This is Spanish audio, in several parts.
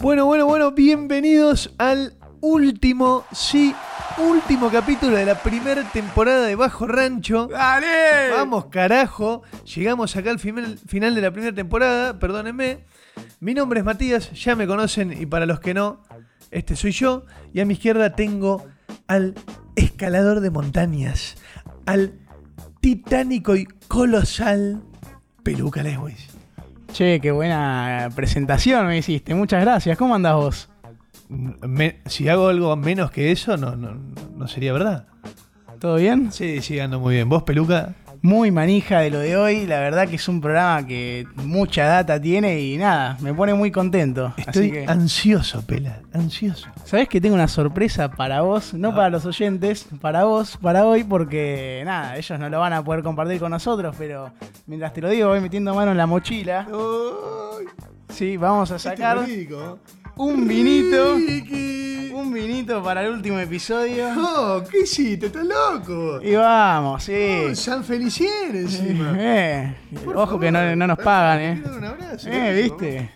Bueno, bueno, bueno, bienvenidos al último, sí, último capítulo de la primera temporada de Bajo Rancho. ¡Dale! Vamos, carajo. Llegamos acá al final, final de la primera temporada, perdónenme. Mi nombre es Matías, ya me conocen y para los que no, este soy yo. Y a mi izquierda tengo al escalador de montañas, al titánico y colosal Peluca Lewis. Che, qué buena presentación me hiciste. Muchas gracias. ¿Cómo andás vos? Me- si hago algo menos que eso, no, no, no sería verdad. ¿Todo bien? Sí, sí, ando muy bien. ¿Vos, Peluca? Muy manija de lo de hoy. La verdad que es un programa que mucha data tiene y nada, me pone muy contento. Estoy Así que, ansioso, Pela, ansioso. ¿sabés que tengo una sorpresa para vos? No para los oyentes, para vos, para hoy, porque nada, ellos no lo van a poder compartir con nosotros, pero mientras te lo digo, voy metiendo mano en la mochila. Sí, vamos a sacar un vinito. Un vinito para el último episodio. Oh, ¿qué hiciste? ¿Estás loco? Y vamos, sí. Oh, San Felicien encima. Eh, ojo que no, nos pagan, eh. Un abrazo. Eh, viste.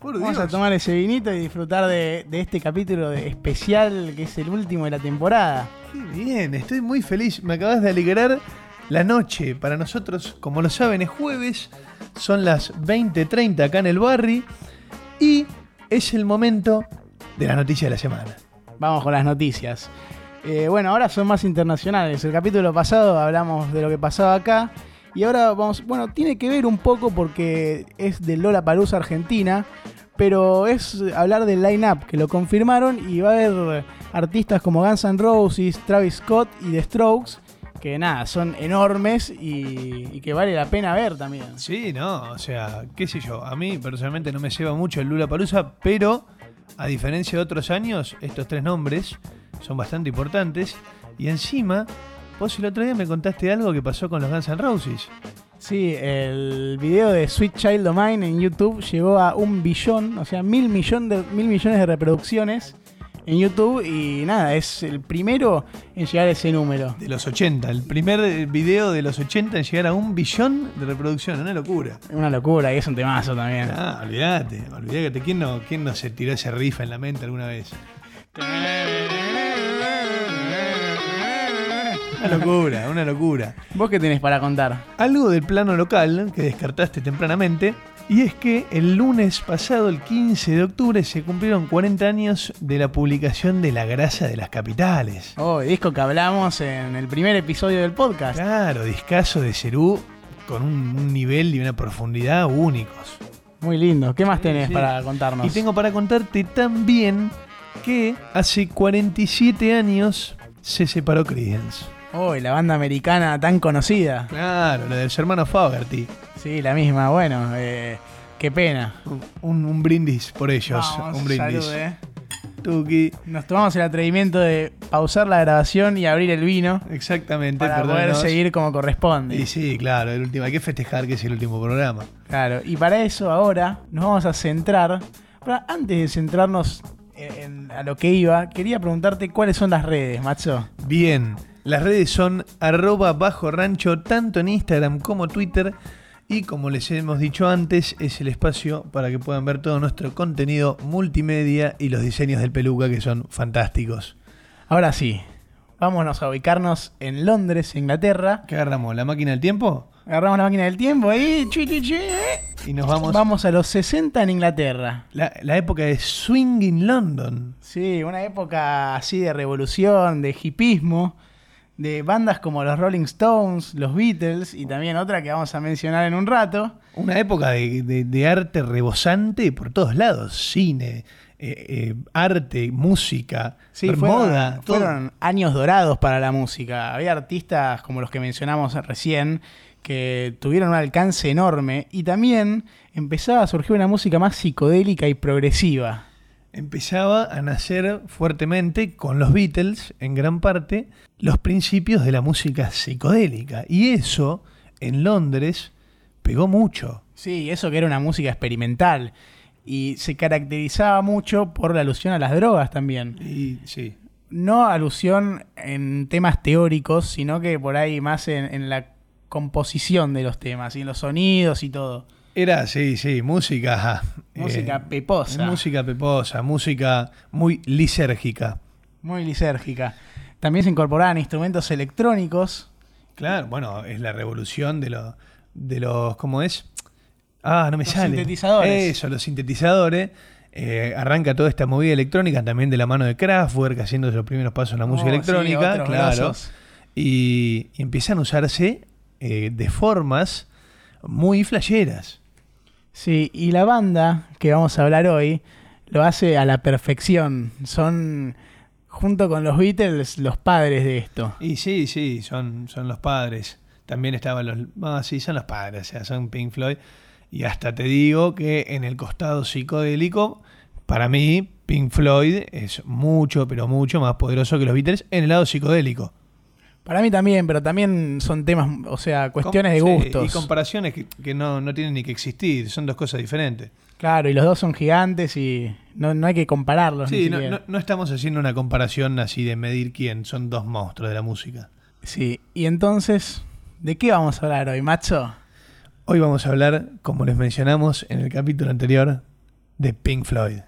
Por Vamos Dios. a tomar ese vinito y disfrutar de, de este capítulo de- especial que es el último de la temporada. Qué bien, estoy muy feliz. Me acabas de alegrar la noche. Para nosotros, como lo saben, es jueves. Son las 20.30 acá en el barri. Y es el momento de la noticia de la semana. Vamos con las noticias. Eh, bueno, ahora son más internacionales. El capítulo pasado hablamos de lo que pasaba acá. Y ahora vamos, bueno, tiene que ver un poco porque es de Lola Palusa Argentina. Pero es hablar del line-up, que lo confirmaron. Y va a haber artistas como Guns N' Roses, Travis Scott y The Strokes. Que nada, son enormes y, y que vale la pena ver también. Sí, no, o sea, qué sé yo. A mí personalmente no me lleva mucho el Lula Palusa, pero a diferencia de otros años, estos tres nombres son bastante importantes. Y encima, vos el otro día me contaste algo que pasó con los Guns N' Roses. Sí, el video de Sweet Child O' Mine en YouTube llegó a un billón, o sea, mil, millón de, mil millones de reproducciones en YouTube y nada, es el primero en llegar a ese número. De los 80, el primer video de los 80 en llegar a un billón de reproducción, una locura. Una locura y es un temazo también. Ah, olvídate, olvídate. ¿Quién no, ¿Quién no se tiró ese riff en la mente alguna vez? Una locura, una locura. ¿Vos qué tenés para contar? Algo del plano local que descartaste tempranamente, y es que el lunes pasado, el 15 de octubre, se cumplieron 40 años de la publicación de La Grasa de las Capitales. Oh, el disco que hablamos en el primer episodio del podcast. Claro, discazo de Cerú con un, un nivel y una profundidad únicos. Muy lindo. ¿Qué más tenés sí. para contarnos? Y tengo para contarte también que hace 47 años se separó Creedence. Oh, y la banda americana tan conocida. Claro, la de los hermanos Fogerty. Sí, la misma. Bueno, eh, qué pena. Un, un brindis por ellos. Vamos, un brindis. salud, eh. Tuki. Nos tomamos el atrevimiento de pausar la grabación y abrir el vino Exactamente, para poder seguir como corresponde. Y sí, claro, el último, hay que festejar que es el último programa. Claro, y para eso ahora nos vamos a centrar. Pero antes de centrarnos en, en- a lo que iba, quería preguntarte cuáles son las redes, macho. Bien, las redes son arroba bajo rancho tanto en Instagram como Twitter. Y como les hemos dicho antes, es el espacio para que puedan ver todo nuestro contenido multimedia y los diseños del peluca que son fantásticos. Ahora sí, vámonos a ubicarnos en Londres, Inglaterra. ¿Qué agarramos? ¿La máquina del tiempo? Agarramos la máquina del tiempo ahí, chi, chi, chi, Y nos vamos. Vamos a los 60 en Inglaterra. La, la época de Swing in London. Sí, una época así de revolución, de hipismo, de bandas como los Rolling Stones, los Beatles y también otra que vamos a mencionar en un rato. Una época de, de- de arte rebosante por todos lados. Cine, eh, eh, arte, música, Sí, moda. fueron años dorados para la música. Había artistas como los que mencionamos recién que tuvieron un alcance enorme y también empezaba a surgir una música más psicodélica y progresiva. Empezaba a nacer fuertemente con los Beatles, en gran parte, los principios de la música psicodélica. Y eso, en Londres, pegó mucho. Sí, eso que era una música experimental y se caracterizaba mucho por la alusión a las drogas también. Y sí. no alusión en temas teóricos, sino que por ahí más en, en la composición de los temas y en los sonidos y todo. Era, sí, sí, música. Música eh, peposa. Música peposa, música muy lisérgica. Muy lisérgica. También se incorporaban instrumentos electrónicos. Claro, bueno, es la revolución de, los de los. ¿Cómo es? Ah, no me Los sale. sintetizadores. Eso, los sintetizadores. Eh, arranca toda esta movida electrónica también de la mano de Kraftwerk, haciendo los primeros pasos en la música Oh, electrónica, claro. y empiezan a usarse eh, de formas muy flasheras. Sí, y la banda que vamos a hablar hoy lo hace a la perfección. Son, junto con los Beatles, los padres de esto. Y sí, sí, son, son los padres. También estaban los. Sí, son los padres, o sea, son Pink Floyd. Y hasta te digo que en el costado psicodélico, para mí, Pink Floyd es mucho, pero mucho más poderoso que los Beatles en el lado psicodélico. Para mí también, pero también son temas, o sea, cuestiones de sí, gustos. y comparaciones que, que no, no tienen ni que existir, son dos cosas diferentes. Claro, y los dos son gigantes y no, no hay que compararlos. ni Sí, no, no- no estamos haciendo una comparación así de medir quién, son dos monstruos de la música. Sí, y entonces, ¿de qué vamos a hablar hoy, macho? Hoy vamos a hablar, como les mencionamos en el capítulo anterior, de Pink Floyd.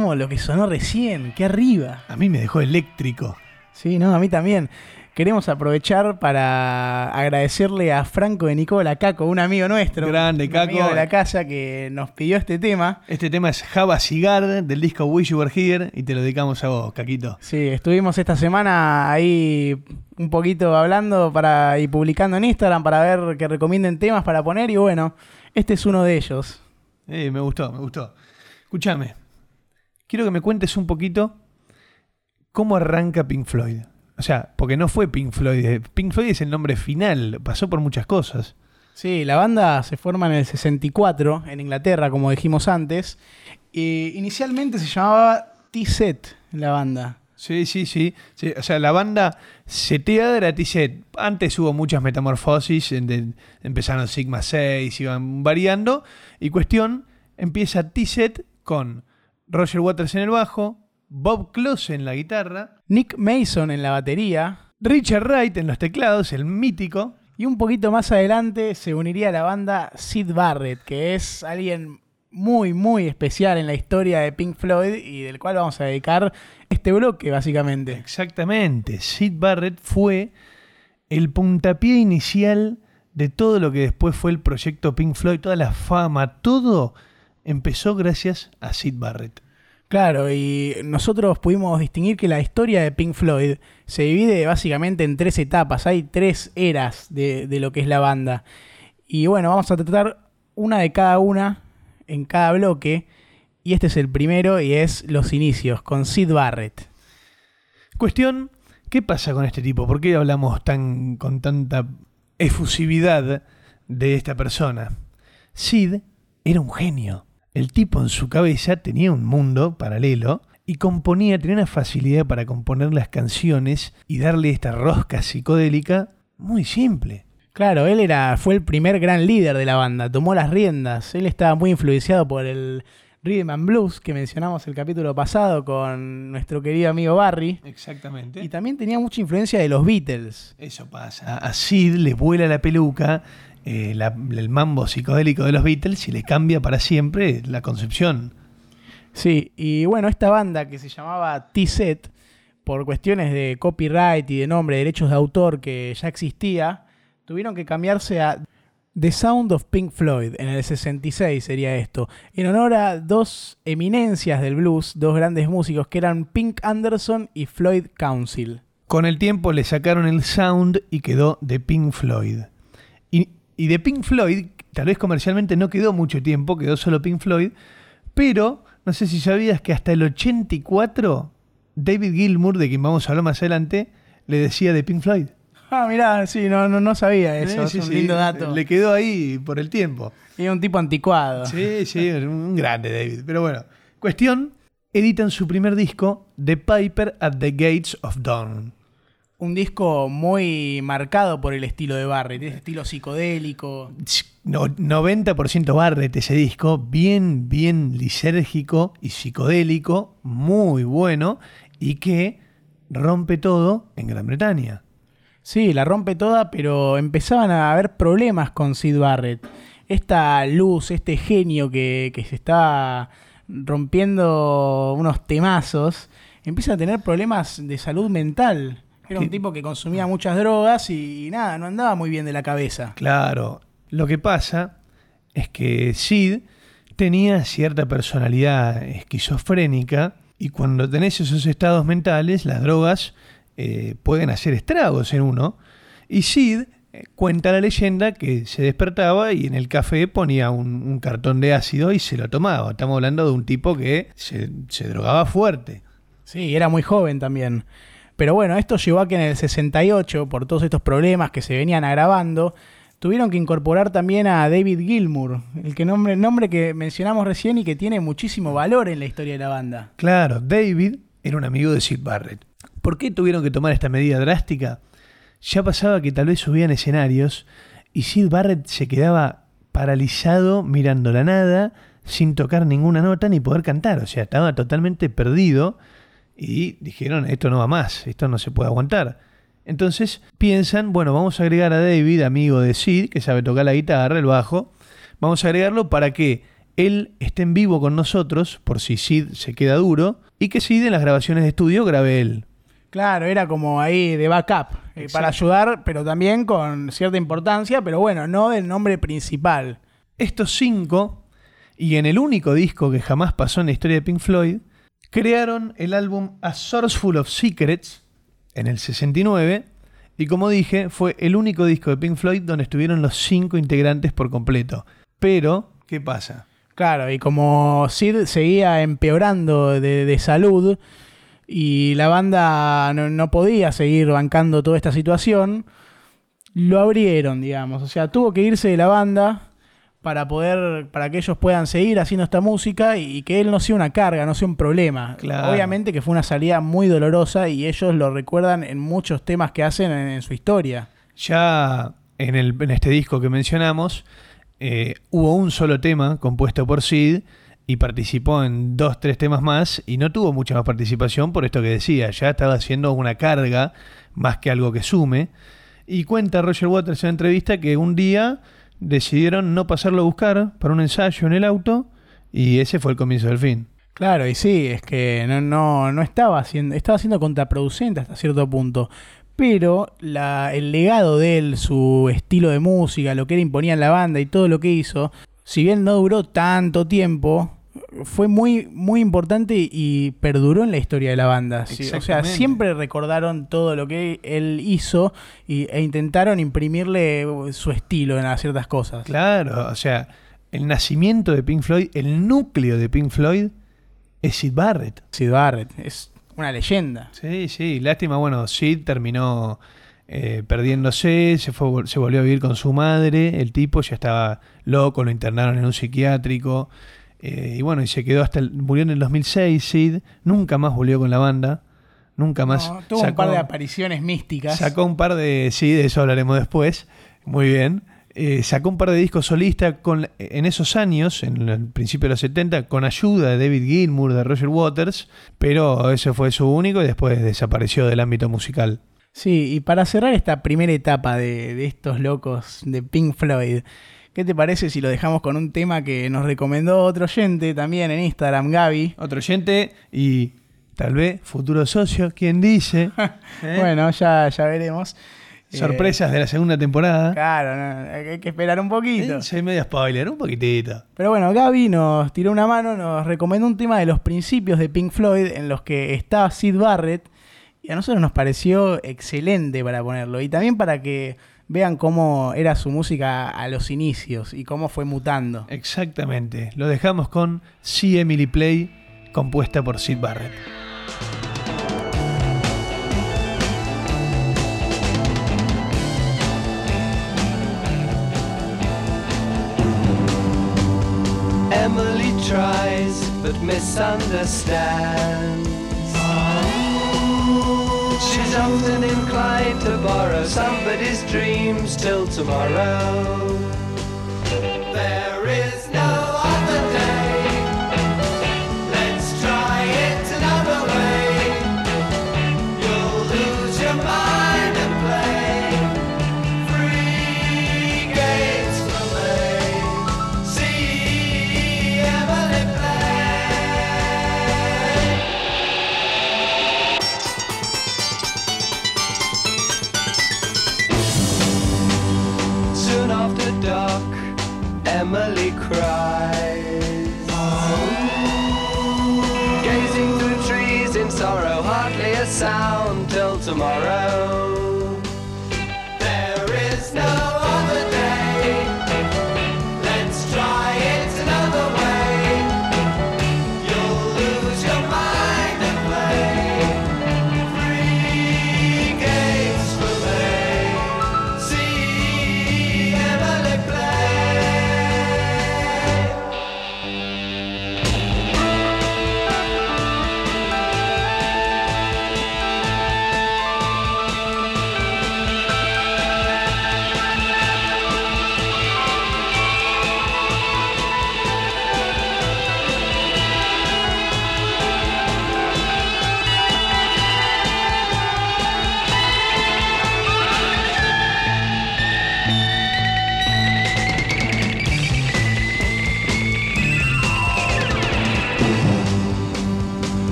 Como lo que sonó recién, qué arriba. A mí me dejó eléctrico. Sí, no, a mí también. Queremos aprovechar para agradecerle a Franco de Nicola Caco, un amigo nuestro. Grande, un Caco. amigo de la casa que nos pidió este tema. Este tema es Java Cigar del disco Wish You Were Here y te lo dedicamos a vos, Caquito. Sí, estuvimos esta semana ahí un poquito hablando para y publicando en Instagram para ver que recomienden temas para poner y bueno, este es uno de ellos. Eh, me gustó, me gustó. Escúchame, quiero que me cuentes un poquito cómo arranca Pink Floyd. O sea, porque no fue Pink Floyd. eh, Pink Floyd es el nombre final, pasó por muchas cosas. Sí, la banda se forma en el 64 en Inglaterra, como dijimos antes. Inicialmente se llamaba T-Set la banda. Sí, sí, sí, sí. O sea, la banda seteada era T-Set. Antes hubo muchas metamorfosis, empezaron Sigma 6, iban variando. Y cuestión, empieza T-Set con Roger Waters en el bajo, Bob Close en la guitarra, Nick Mason en la batería. Richard Wright en los teclados, el mítico. Y un poquito más adelante se uniría a la banda Sid Barrett, que es alguien muy, muy especial en la historia de Pink Floyd y del cual vamos a dedicar este bloque, básicamente. Exactamente. Sid Barrett fue el puntapié inicial de todo lo que después fue el proyecto Pink Floyd, toda la fama, todo empezó gracias a Sid Barrett. Claro, y nosotros pudimos distinguir que la historia de Pink Floyd se divide básicamente en tres etapas, hay tres eras de, de lo que es la banda. Y bueno, vamos a tratar una de cada una en cada bloque, y este es el primero y es los inicios, con Sid Barrett. Cuestión, ¿qué pasa con este tipo? ¿Por qué hablamos tan con tanta efusividad de esta persona? Sid era un genio. El tipo en su cabeza tenía un mundo paralelo y componía, tenía una facilidad para componer las canciones y darle esta rosca psicodélica muy simple. Claro, él era, fue el primer gran líder de la banda, tomó las riendas. Él estaba muy influenciado por el Rhythm and Blues que mencionamos el capítulo pasado con nuestro querido amigo Barry. Exactamente. Y también tenía mucha influencia de los Beatles. Eso pasa. A Sid le vuela la peluca, eh, la- el mambo psicodélico de los Beatles y le cambia para siempre la concepción. Sí, y bueno, esta banda que se llamaba T-Set, por cuestiones de copyright y de nombre, derechos de autor que ya existía, tuvieron que cambiarse a The Sound of Pink Floyd, en el 66 sería esto, en honor a dos eminencias del blues, dos grandes músicos que eran Pink Anderson y Floyd Council. Con el tiempo le sacaron el sound y quedó de Pink Floyd. Y, de Pink Floyd, tal vez comercialmente no quedó mucho tiempo, quedó solo Pink Floyd, pero no sé si sabías que hasta el 84 David Gilmour, de quien vamos a hablar más adelante, le decía de Pink Floyd. Ah, mirá, sí, no, no, no sabía eso, Eh, es sí, un sí, lindo dato. Le quedó ahí por el tiempo. Era un tipo anticuado. Sí, sí, un grande David. Pero bueno, cuestión, editan su primer disco, The Piper at the Gates of Dawn. Un disco muy marcado por el estilo de Barrett, ese estilo psicodélico. No- 90% Barrett ese disco, bien, bien lisérgico y psicodélico, muy bueno, y que rompe todo en Gran Bretaña. Sí, la rompe toda, pero empezaban a haber problemas con Sid Barrett. Esta luz, este genio que, que se está rompiendo unos temazos, empieza a tener problemas de salud mental. Era un tipo que consumía muchas drogas y, nada, no andaba muy bien de la cabeza. Claro, lo que pasa es que Sid tenía cierta personalidad esquizofrénica y cuando tenés esos estados mentales, las drogas eh, pueden hacer estragos en uno. Y Sid eh, cuenta la leyenda que se despertaba y en el café ponía un, un cartón de ácido y se lo tomaba. Estamos hablando de un tipo que se, se drogaba fuerte. Sí, era muy joven también. Pero bueno, esto llevó a que en el 68, por todos estos problemas que se venían agravando, tuvieron que incorporar también a David Gilmour, el que nombre, nombre que mencionamos recién y que tiene muchísimo valor en la historia de la banda. Claro, David era un amigo de Sid Barrett. ¿Por qué tuvieron que tomar esta medida drástica? Ya pasaba que tal vez subían escenarios y Sid Barrett se quedaba paralizado mirando la nada, sin tocar ninguna nota ni poder cantar. O sea, estaba totalmente perdido y dijeron, esto no va más, esto no se puede aguantar. Entonces piensan, bueno, vamos a agregar a David, amigo de Sid, que sabe tocar la guitarra, el bajo, vamos a agregarlo para que él esté en vivo con nosotros, por si Sid se queda duro, y que Sid en las grabaciones de estudio grabe él. Claro, era como ahí de backup, eh, para ayudar, pero también con cierta importancia, pero bueno, no del nombre principal. Estos cinco, y en el único disco que jamás pasó en la historia de Pink Floyd, crearon el álbum A Source Full of Secrets en el 69, y como dije, fue el único disco de Pink Floyd donde estuvieron los cinco integrantes por completo. Pero, ¿qué pasa? Claro, y como Sid seguía empeorando de, de salud, y la banda no, podía seguir bancando toda esta situación, lo abrieron, digamos. O sea, tuvo que irse de la banda para poder, para que ellos puedan seguir haciendo esta música y, que él no sea una carga, no sea un problema. Obviamente que fue una salida muy dolorosa y ellos lo recuerdan en muchos temas que hacen en, su historia. Ya en, el, en este disco que mencionamos, eh, hubo un solo tema compuesto por Sid y participó en dos, tres temas más y no tuvo mucha más participación por esto que decía, ya estaba haciendo una carga más que algo que sume. Y cuenta Roger Waters en la entrevista que un día decidieron no pasarlo a buscar para un ensayo en el auto y ese fue el comienzo del fin. Claro, y sí, es que no, no, no estaba haciendo, estaba siendo contraproducente hasta cierto punto. Pero la, el legado de él, su estilo de música, lo que él imponía en la banda y todo lo que hizo, si bien no duró tanto tiempo, fue muy, muy importante y perduró en la historia de la banda. o sea, siempre recordaron todo lo que él hizo y, e intentaron imprimirle su estilo en ciertas cosas. Claro, o sea, el nacimiento de Pink Floyd, el núcleo de Pink Floyd es Sid Barrett. Sid Barrett, es una leyenda. Sí, sí, lástima, bueno, Sid terminó eh, perdiéndose, se, fue, se volvió a vivir con su madre, el tipo ya estaba loco, lo internaron en un psiquiátrico, eh, y bueno, y se quedó hasta, el, murió en el 2006, Sid, nunca más volvió con la banda, nunca más. tuvo un par de apariciones místicas. Sacó un par de, sí, de eso hablaremos después, muy bien. Eh, sacó un par de discos solistas con, en esos años, en el principio de los 70, con ayuda de David Gilmour, de Roger Waters, pero ese fue su único y después desapareció del ámbito musical. Sí, y para cerrar esta primera etapa de, estos locos de Pink Floyd, ¿qué te parece si lo dejamos con un tema que nos recomendó otro oyente también en Instagram, Gaby? Otro oyente y tal vez futuro socio, ¿quién dice? ¿Eh? bueno, ya, ya veremos. Eh, Sorpresas de la segunda temporada. Claro, hay que esperar un poquito. Soy medio spoiler, un poquitito. Pero bueno, Gaby nos tiró una mano, nos recomendó un tema de los principios de Pink Floyd en los que está Sid Barrett y a nosotros nos pareció excelente para ponerlo. Y también para que vean cómo era su música a los inicios y cómo fue mutando. Exactamente. Lo dejamos con See Emily Play, compuesta por Sid Barrett. Emily tries but misunderstands. She's often inclined to borrow somebody's dreams till tomorrow.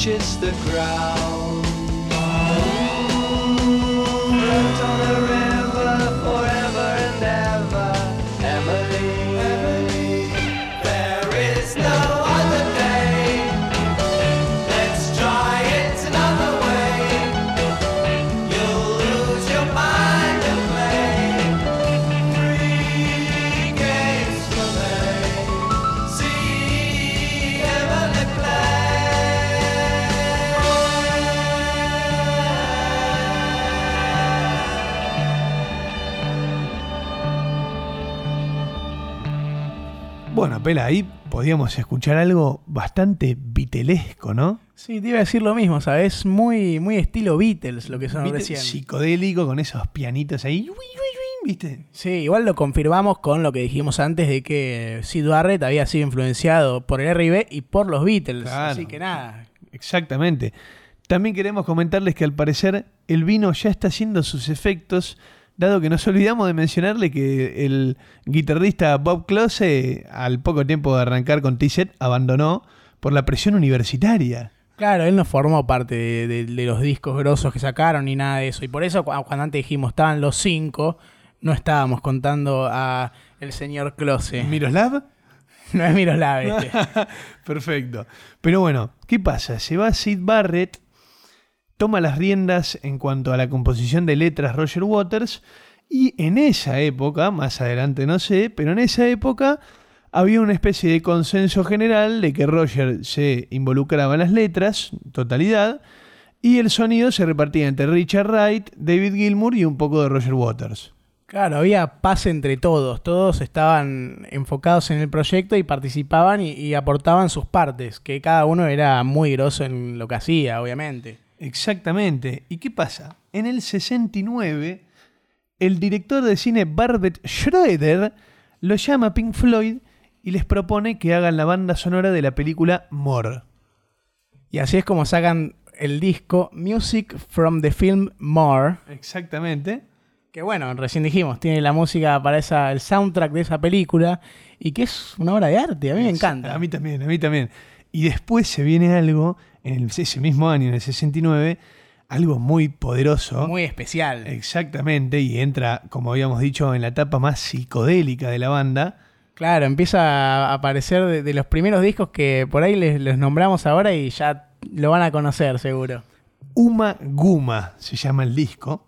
Touches the ground. Bueno, Pela, ahí podíamos escuchar algo bastante vitelesco, ¿no? Sí, te iba a decir lo mismo, ¿sabes? Muy, muy estilo Beatles lo que son Vite- recién. Psicodélico con esos pianitos ahí. ¿Viste? Sí, igual lo confirmamos con lo que dijimos antes de que Sid Barrett había sido influenciado por el R&B y por los Beatles. Claro. Así que nada. Exactamente. También queremos comentarles que al parecer el vino ya está haciendo sus efectos, dado que nos olvidamos de mencionarle que el guitarrista Bob Close, al poco tiempo de arrancar con T-Set, abandonó por la presión universitaria. Claro, él no formó parte de, de- de los discos grosos que sacaron ni nada de eso. Y por eso cu- cuando antes dijimos estaban los cinco, no estábamos contando a el señor Close. ¿Miroslav? No es Miroslav este. Perfecto. Pero bueno, ¿qué pasa? Se va Sid Barrett, toma las riendas en cuanto a la composición de letras Roger Waters, y en esa época, más adelante no sé, pero en esa época había una especie de consenso general de que Roger se involucraba en las letras, totalidad, y el sonido se repartía entre Richard Wright, David Gilmour y un poco de Roger Waters. Claro, había paz entre todos. Todos estaban enfocados en el proyecto y participaban y, y aportaban sus partes, que cada uno era muy grosso en lo que hacía, obviamente. Exactamente. ¿Y qué pasa? En el 69, el director de cine Barbet Schroeder lo llama a Pink Floyd y les propone que hagan la banda sonora de la película More. Y así es como sacan el disco Music from the Film More. Exactamente. Que bueno, recién dijimos, tiene la música para esa, el soundtrack de esa película y que es una obra de arte, a mí me encanta. A mí también, a mí también. Y después se viene algo, en el- ese mismo año, en el 69, algo muy poderoso. Muy especial. Exactamente, y entra, como habíamos dicho, en la etapa más psicodélica de la banda. Claro, empieza a aparecer de, de los primeros discos que por ahí les, les nombramos ahora y ya lo van a conocer seguro. Uma Guma se llama el disco.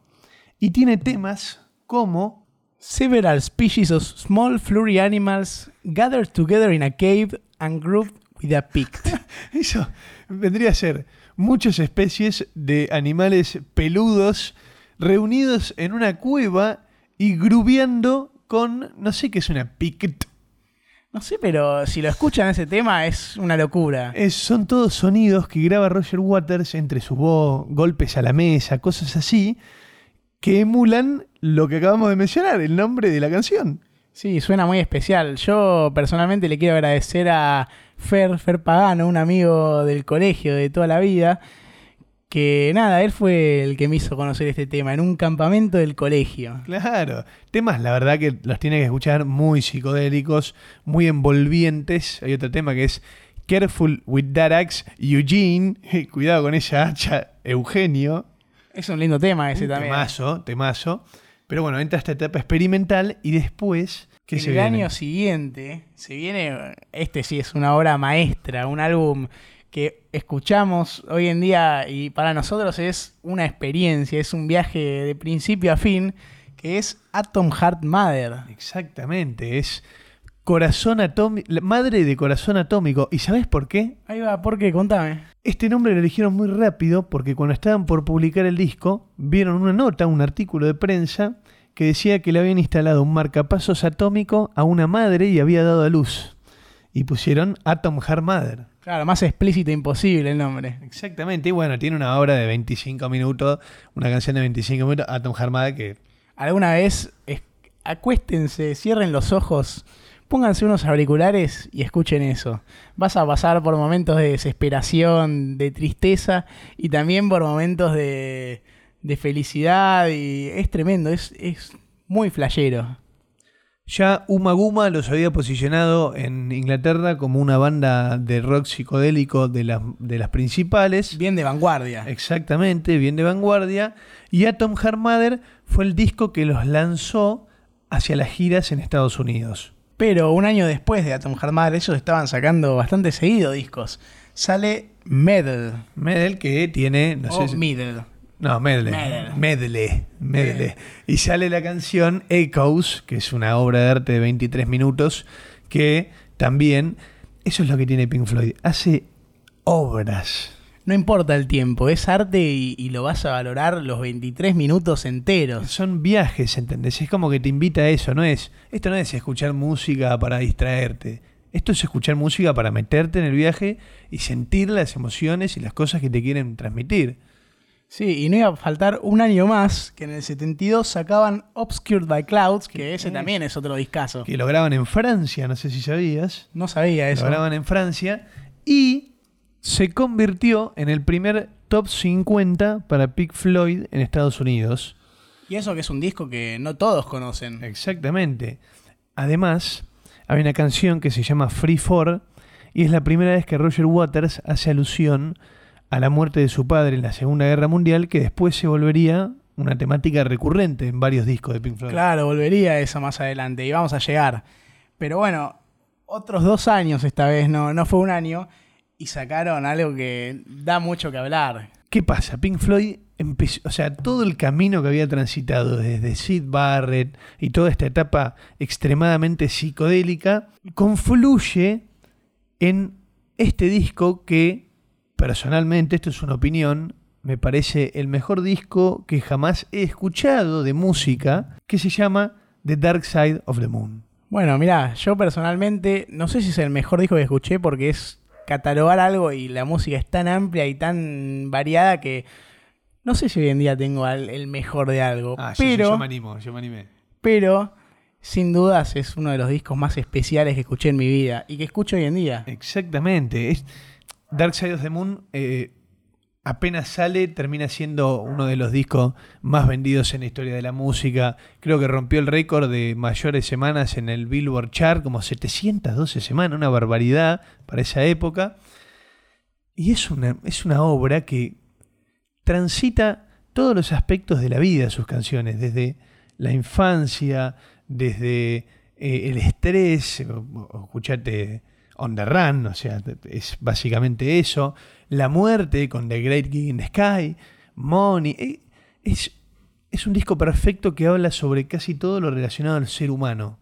Y tiene temas como Several species of small furry animals gathered together in a cave and grouped with a pict. Eso vendría a ser muchas especies de animales peludos reunidos en una cueva y grubeando con, no sé qué es una pict. No sé, pero si lo escuchan ese tema es una locura. Es- son todos sonidos que graba Roger Waters entre su voz, golpes a la mesa, cosas así, que emulan lo que acabamos de mencionar, el nombre de la canción. Sí, suena muy especial. Yo personalmente le quiero agradecer a Fer, Fer Pagano, un amigo del colegio de toda la vida, que nada, él fue el que me hizo conocer este tema en un campamento del colegio. Claro, temas la verdad que los tiene que escuchar muy psicodélicos, muy envolvientes. Hay otro tema que es Careful with that axe, Eugene. Cuidado con esa hacha, Eugenio. Es un lindo tema ese también. Temazo, temazo. Pero bueno, entra esta etapa experimental y después, ¿qué el se viene? año siguiente se viene, este sí es una obra maestra, un álbum que escuchamos hoy en día y para nosotros es una experiencia, es un viaje de principio a fin, que es Atom Heart Mother. Exactamente, es corazón atómico, madre de corazón atómico. ¿Y sabes por qué? Ahí va, ¿por qué? Contame. Este nombre lo eligieron muy rápido porque cuando estaban por publicar el disco, vieron una nota, un artículo de prensa que decía que le habían instalado un marcapasos atómico a una madre y había dado a luz. Y pusieron Atom Heart Mother. Claro, más explícito imposible el nombre. Exactamente, y bueno, tiene una obra de 25 minutos, una canción de 25 minutos, Atom Heart Mother, que ¿Alguna vez es- acuéstense, cierren los ojos, pónganse unos auriculares y escuchen eso? Vas a pasar por momentos de desesperación, de tristeza y también por momentos de, de felicidad y es tremendo, es, es muy flashero. Ya Uma Guma los había posicionado en Inglaterra como una banda de rock psicodélico de las, de las principales. Bien de vanguardia. Exactamente, bien de vanguardia. Y Atom Heart Mother fue el disco que los lanzó hacia las giras en Estados Unidos. Pero un año después de Atom Heart Mother, ellos estaban sacando bastante seguido discos. Sale Medal. Medel que tiene, no o sé si- Middle. No, medley. Medley. Medley. Medley. Y sale la canción Echoes, que es una obra de arte de 23 minutos, que también, eso es lo que tiene Pink Floyd, hace obras. No importa el tiempo, es arte y, y lo vas a valorar los 23 minutos enteros. Son viajes, ¿entendés? Es como que te invita a eso, no es, esto no es escuchar música para distraerte. Esto es escuchar música para meterte en el viaje y sentir las emociones y las cosas que te quieren transmitir. Sí, y no iba a faltar un año más que en el 72 sacaban Obscured by Clouds, que ese es? también es otro discazo. Que lo graban en Francia, no sé si sabías. No sabía eso. Lo graban en Francia y se convirtió en el primer top 50 para Pink Floyd en Estados Unidos. Y eso que es un disco que no todos conocen. Exactamente. Además, hay una canción que se llama Free For y es la primera vez que Roger Waters hace alusión a la muerte de su padre en la Segunda Guerra Mundial, que después se volvería una temática recurrente en varios discos de Pink Floyd. Claro, volvería a eso más adelante y vamos a llegar. Pero bueno, otros dos años esta vez, no, no fue un año, y sacaron algo que da mucho que hablar. ¿Qué pasa? Pink Floyd empezó, o sea, todo el camino que había transitado desde Sid Barrett y toda esta etapa extremadamente psicodélica confluye en este disco que personalmente, esto es una opinión, me parece el mejor disco que jamás he escuchado de música, que se llama The Dark Side of the Moon. Bueno, mirá, yo personalmente no sé si es el mejor disco que escuché porque es catalogar algo y la música es tan amplia y tan variada que no sé si hoy en día tengo al- el mejor de algo. pero, animo, yo me animé. pero, sin dudas es uno de los discos más especiales que escuché en mi vida y que escucho hoy en día. Exactamente. Es, Dark Side of the Moon eh, apenas sale, termina siendo uno de los discos más vendidos en la historia de la música. Creo que rompió el récord de mayores semanas en el Billboard Chart, como 712 semanas, una barbaridad para esa época. Y es una, es una obra que transita todos los aspectos de la vida, sus canciones, desde la infancia, desde eh, el estrés, escuchate On the Run, o sea, es básicamente eso, la muerte con The Great Gig in the Sky, Money, eh, es, es un disco perfecto que habla sobre casi todo lo relacionado al ser humano.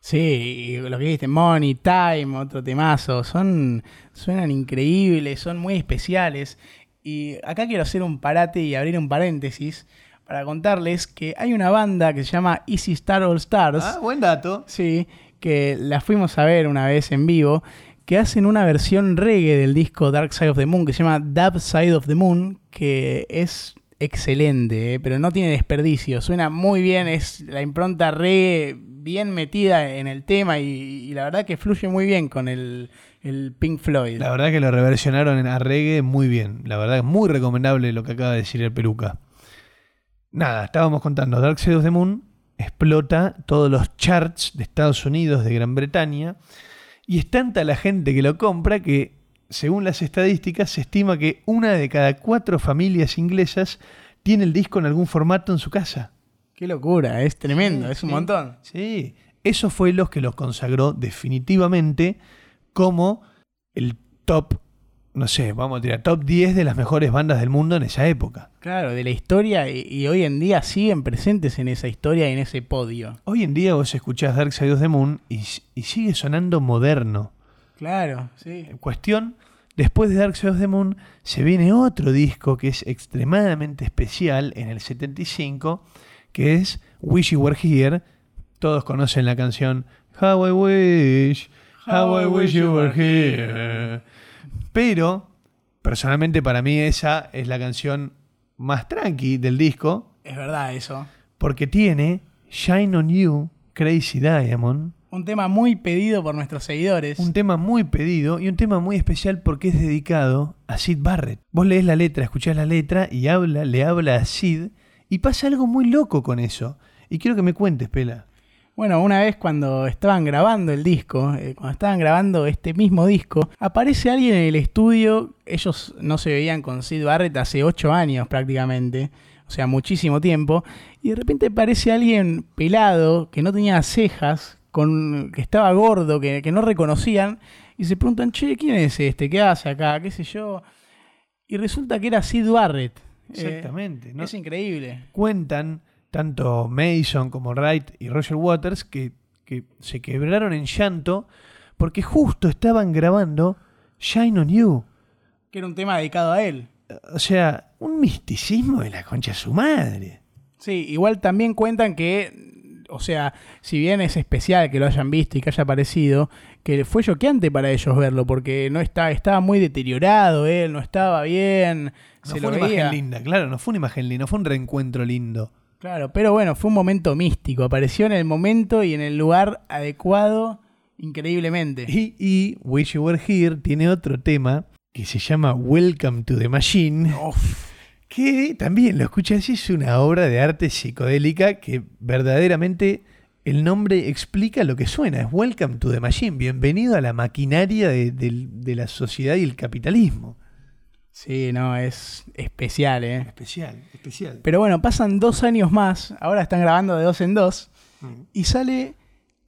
Sí, y lo que dijiste, Money, Time, otro temazo, son, suenan increíbles, son muy especiales. Y acá quiero hacer un parate y abrir un paréntesis para contarles que hay una banda que se llama Easy Star All Stars. Ah, buen dato. Sí, que la fuimos a ver una vez en vivo, que hacen una versión reggae del disco Dark Side of the Moon, que se llama Dub Side of the Moon, que es excelente, eh, pero no tiene desperdicio, suena muy bien, es la impronta reggae bien metida en el tema y, la verdad que fluye muy bien con el, el Pink Floyd. La verdad que lo reversionaron a reggae muy bien. La verdad es muy recomendable lo que acaba de decir el peluca. Nada, estábamos contando, Dark Side of the Moon explota todos los charts de Estados Unidos, de Gran Bretaña, y es tanta la gente que lo compra que, según las estadísticas, se estima que una de cada cuatro familias inglesas tiene el disco en algún formato en su casa. Qué locura, es tremendo, Sí, es un sí. montón. Sí, eso fue lo que los consagró definitivamente como el top, no sé, vamos a tirar, top 10 de las mejores bandas del mundo en esa época. Claro, de la historia y, y hoy en día siguen presentes en esa historia y en ese podio. Hoy en día vos escuchás Dark Side of the Moon y, y sigue sonando moderno. Claro, sí. En cuestión, después de Dark Side of the Moon se viene otro disco que es extremadamente especial en el 75, que es Wish You Were Here. Todos conocen la canción How I Wish, How I Wish You Were Here. Pero, personalmente para mí esa es la canción más tranqui del disco, Es verdad eso. porque tiene Shine on You, Crazy Diamond, Un tema muy pedido por nuestros seguidores. Un tema muy pedido y un tema muy especial porque es dedicado a Sid Barrett. Vos lees la letra, escuchás la letra y habla, le habla a Sid y pasa algo muy loco con eso. Y quiero que me cuentes, Pela. Bueno, una vez cuando estaban grabando el disco, eh, cuando estaban grabando este mismo disco, aparece alguien en el estudio. Ellos no se veían con Sid Barrett hace ocho años prácticamente, o sea, muchísimo tiempo. Y de repente aparece alguien pelado, que no tenía cejas, con, que estaba gordo, que, que no reconocían. Y se preguntan, che, ¿quién es este? ¿Qué hace acá? ¿Qué sé yo? Y resulta que era Sid Barrett. Eh, Exactamente. ¿no? Es increíble. Cuentan tanto Mason como Wright y Roger Waters que, que se quebraron en llanto porque justo estaban grabando Shine on You. Que era un tema dedicado a él. O sea, un misticismo de la concha de su madre. Sí, igual también cuentan que, o sea, si bien es especial que lo hayan visto y que haya aparecido, que fue choqueante para ellos verlo, porque no está, estaba muy deteriorado él, no estaba bien, No se fue lo una veía. imagen linda, claro, no fue una imagen linda, no fue un reencuentro lindo. Claro, pero bueno, fue un momento místico, apareció en el momento y en el lugar adecuado increíblemente. Y, y Wish You Were Here tiene otro tema que se llama Welcome to the Machine, Uf, que también lo escuchas es una obra de arte psicodélica que verdaderamente el nombre explica lo que suena. Es Welcome to the Machine, bienvenido a la maquinaria de la sociedad y el capitalismo. Sí, no, es especial, ¿eh? Especial, especial. Pero bueno, pasan dos años más, ahora están grabando de dos en dos, y sale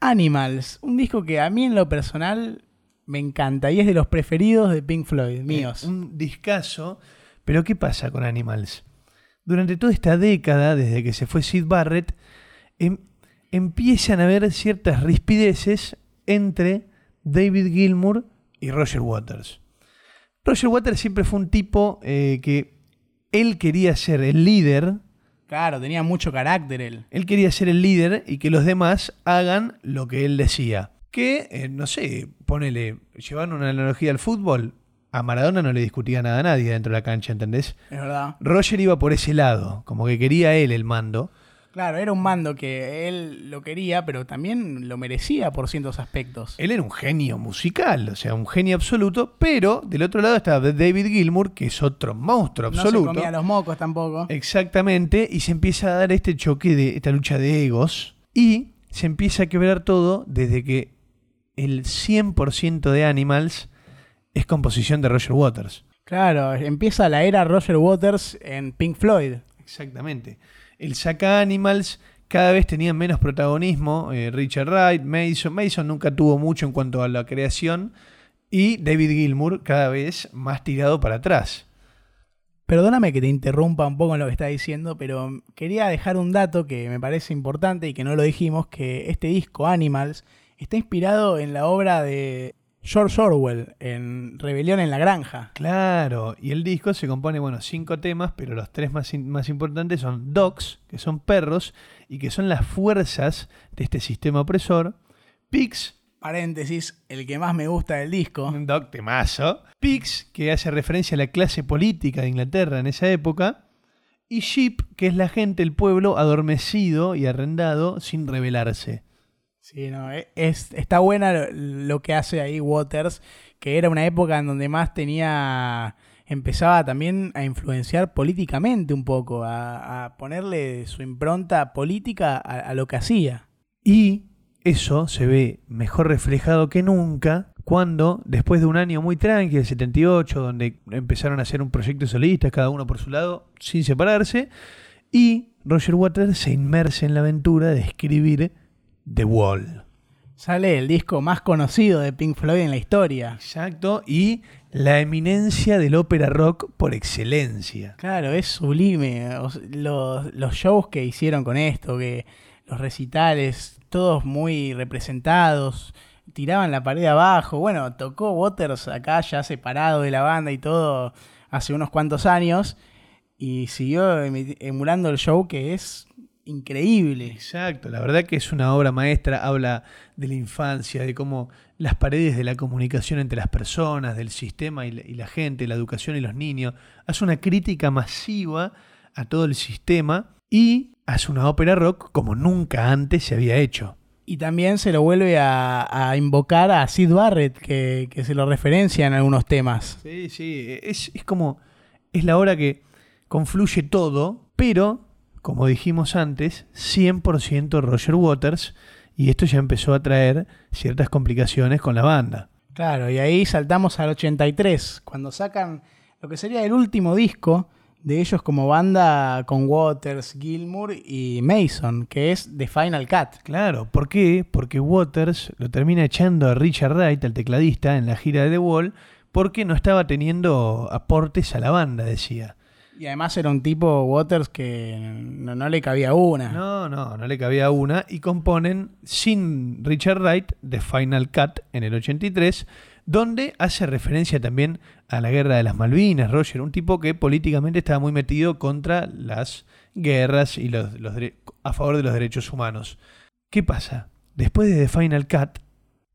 Animals, un disco que a mí en lo personal me encanta y es de los preferidos de Pink Floyd, míos. Eh, un discazo. Pero ¿qué pasa con Animals? Durante toda esta década, desde que se fue Sid Barrett, em- empiezan a haber ciertas rispideces entre David Gilmour y Roger Waters. Roger Waters siempre fue un tipo eh, que él quería ser el líder, Claro, tenía mucho carácter él. él quería ser el líder y que los demás hagan lo que él decía. Que, eh, no sé, ponele, llevando una analogía al fútbol, a Maradona no le discutía nada a nadie dentro de la cancha, ¿entendés? Es verdad. Roger iba por ese lado, como que quería él el mando. Claro, era un mando que él lo quería, pero también lo merecía por ciertos aspectos. Él era un genio musical, o sea, un genio absoluto, pero del otro lado estaba David Gilmour, que es otro monstruo No se absoluto. comía los mocos tampoco. Exactamente, y se empieza a dar este choque de esta lucha de egos y se empieza a quebrar todo desde que el 100% de Animals es composición de Roger Waters. Claro, empieza la era Roger Waters en Pink Floyd. Exactamente. El saca Animals cada vez tenían menos protagonismo. eh, Richard Wright, Mason. Mason nunca tuvo mucho en cuanto a la creación. Y David Gilmour cada vez más tirado para atrás. Perdóname que te interrumpa un poco en lo que estás diciendo, pero quería dejar un dato que me parece importante y que no lo dijimos, que este disco, Animals, está inspirado en la obra de George Orwell, en Rebelión en la Granja. Claro, y el disco se compone, bueno, cinco temas, pero los tres más, in- más importantes son dogs, que son perros, y que son las fuerzas de este sistema opresor. Pigs, Paréntesis, el que más me gusta del disco. un dog temazo. Pigs, que hace referencia a la clase política de Inglaterra en esa época. Y Sheep, que es la gente, el pueblo adormecido y arrendado sin rebelarse. Sí, no, e- es, está buena lo, que hace ahí Waters, que era una época en donde más tenía, empezaba también a influenciar políticamente un poco, a, a ponerle su impronta política a, lo que hacía. Y eso se ve mejor reflejado que nunca cuando, después de un año muy tranquilo, el 78, donde empezaron a hacer un proyecto solista, cada uno por su lado, sin separarse, y Roger Waters se inmersa en la aventura de escribir The Wall. Sale el disco más conocido de Pink Floyd en la historia. Exacto, y la eminencia del ópera rock por excelencia. Claro, es sublime. los, los shows que hicieron con esto, que los recitales, todos muy representados, tiraban la pared abajo. Bueno, tocó Waters acá ya separado de la banda y todo hace unos cuantos años y siguió emulando el show que es increíble. Exacto, la verdad que es una obra maestra, habla de la infancia, de cómo las paredes de la comunicación entre las personas, del sistema y la, y la gente, la educación y los niños, hace una crítica masiva a todo el sistema y hace una ópera rock como nunca antes se había hecho. Y también se lo vuelve a, a invocar a Sid Barrett, que, que se lo referencia en algunos temas. Sí, sí, es, es como, es la hora que confluye todo, pero, como dijimos antes, 100% Roger Waters y esto ya empezó a traer ciertas complicaciones con la banda. Claro, y ahí saltamos al 83, cuando sacan lo que sería el último disco de ellos como banda con Waters, Gilmour y Mason, que es The Final Cut. Claro, ¿por qué? Porque Waters lo termina echando a Richard Wright, el tecladista, en la gira de The Wall, porque no estaba teniendo aportes a la banda, decía. Y además era un tipo Waters que no, no le cabía una. No, no, no le cabía una. Y componen sin Richard Wright The Final Cut en el 83, donde hace referencia también a la guerra de las Malvinas, Roger, un tipo que políticamente estaba muy metido contra las guerras y los, los a favor de los derechos humanos. ¿Qué pasa? Después de The Final Cut,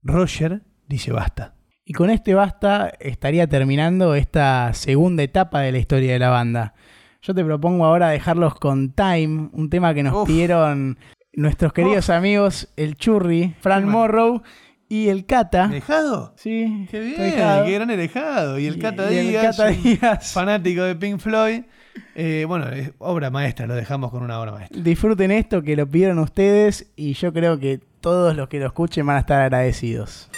Roger dice basta. Y con este basta estaría terminando esta segunda etapa de la historia de la banda. Yo te propongo ahora dejarlos con Time, un tema que nos Uf. pidieron nuestros queridos amigos el Churri, Fran Morrow y el Cata. ¿Dejado? Sí, Qué bien, qué gran dejado. Y el Y- Cata y el Díaz, Cata Díaz. fanático de Pink Floyd. Eh, bueno, es obra maestra, lo dejamos con una obra maestra. Disfruten esto que lo pidieron ustedes y yo creo que todos los que lo escuchen van a estar agradecidos.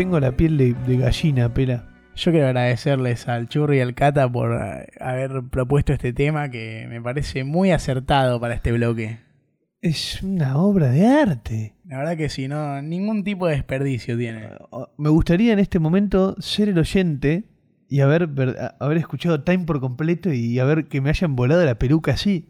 Tengo la piel de, de gallina, pela. Yo quiero agradecerles al Churri y al Cata por haber propuesto este tema que me parece muy acertado para este bloque. Es una obra de arte. La verdad que sí, no, ningún tipo de desperdicio tiene. Me gustaría en este momento ser el oyente y haber, escuchado Time por completo y haber que me hayan volado la peluca así.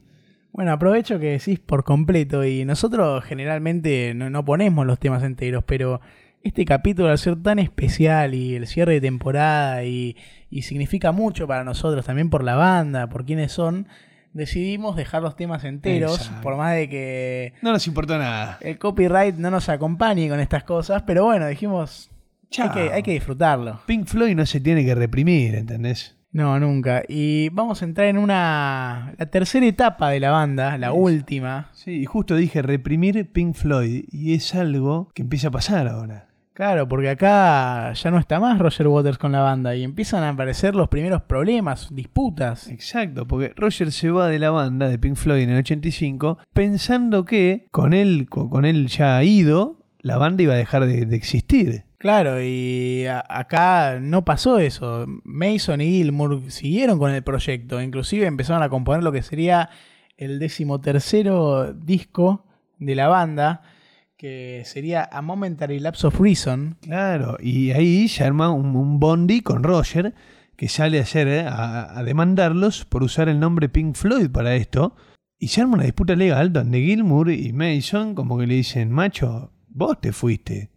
Bueno, aprovecho que decís por completo y nosotros generalmente no, no ponemos los temas enteros, pero este capítulo al ser tan especial y el cierre de temporada y, y significa mucho para nosotros también por la banda, por quiénes son, decidimos dejar los temas enteros, Exacto. por más de que No nos importó nada. el copyright no nos acompañe con estas cosas, pero bueno, dijimos, hay que, hay que disfrutarlo. Pink Floyd no se tiene que reprimir, ¿entendés? No, nunca. Y vamos a entrar en una la tercera etapa de la banda, la última. Sí, y justo dije reprimir Pink Floyd y es algo que empieza a pasar ahora. Claro, porque acá ya no está más Roger Waters con la banda y empiezan a aparecer los primeros problemas, disputas. Exacto, porque Roger se va de la banda de Pink Floyd en el 85 pensando que con él, con, él ya ido, la banda iba a dejar de, de existir. Claro, y a- acá no pasó eso. Mason y Gilmour siguieron con el proyecto, inclusive empezaron a componer lo que sería el decimotercero disco de la banda, que sería A Momentary Lapse of Reason. Claro, y ahí se arma un, un bondi con Roger que sale a, hacer, eh, a, a demandarlos por usar el nombre Pink Floyd para esto. Y se arma una disputa legal donde Gilmour y Mason como que le dicen, macho, vos te fuiste.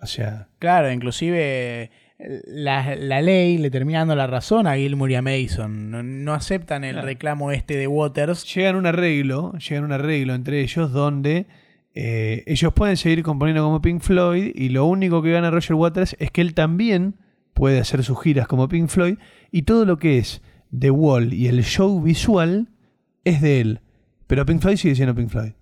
O sea, Claro, inclusive la, la ley le termina dando la razón a Gilmour y a Mason. No, no aceptan el Claro. reclamo este de Waters. llegan un arreglo, llegan un arreglo entre ellos donde eh, ellos pueden seguir componiendo como Pink Floyd y lo único que gana Roger Waters es que él también puede hacer sus giras como Pink Floyd y todo lo que es The Wall y el show visual es de él. Pero Pink Floyd sigue siendo Pink Floyd.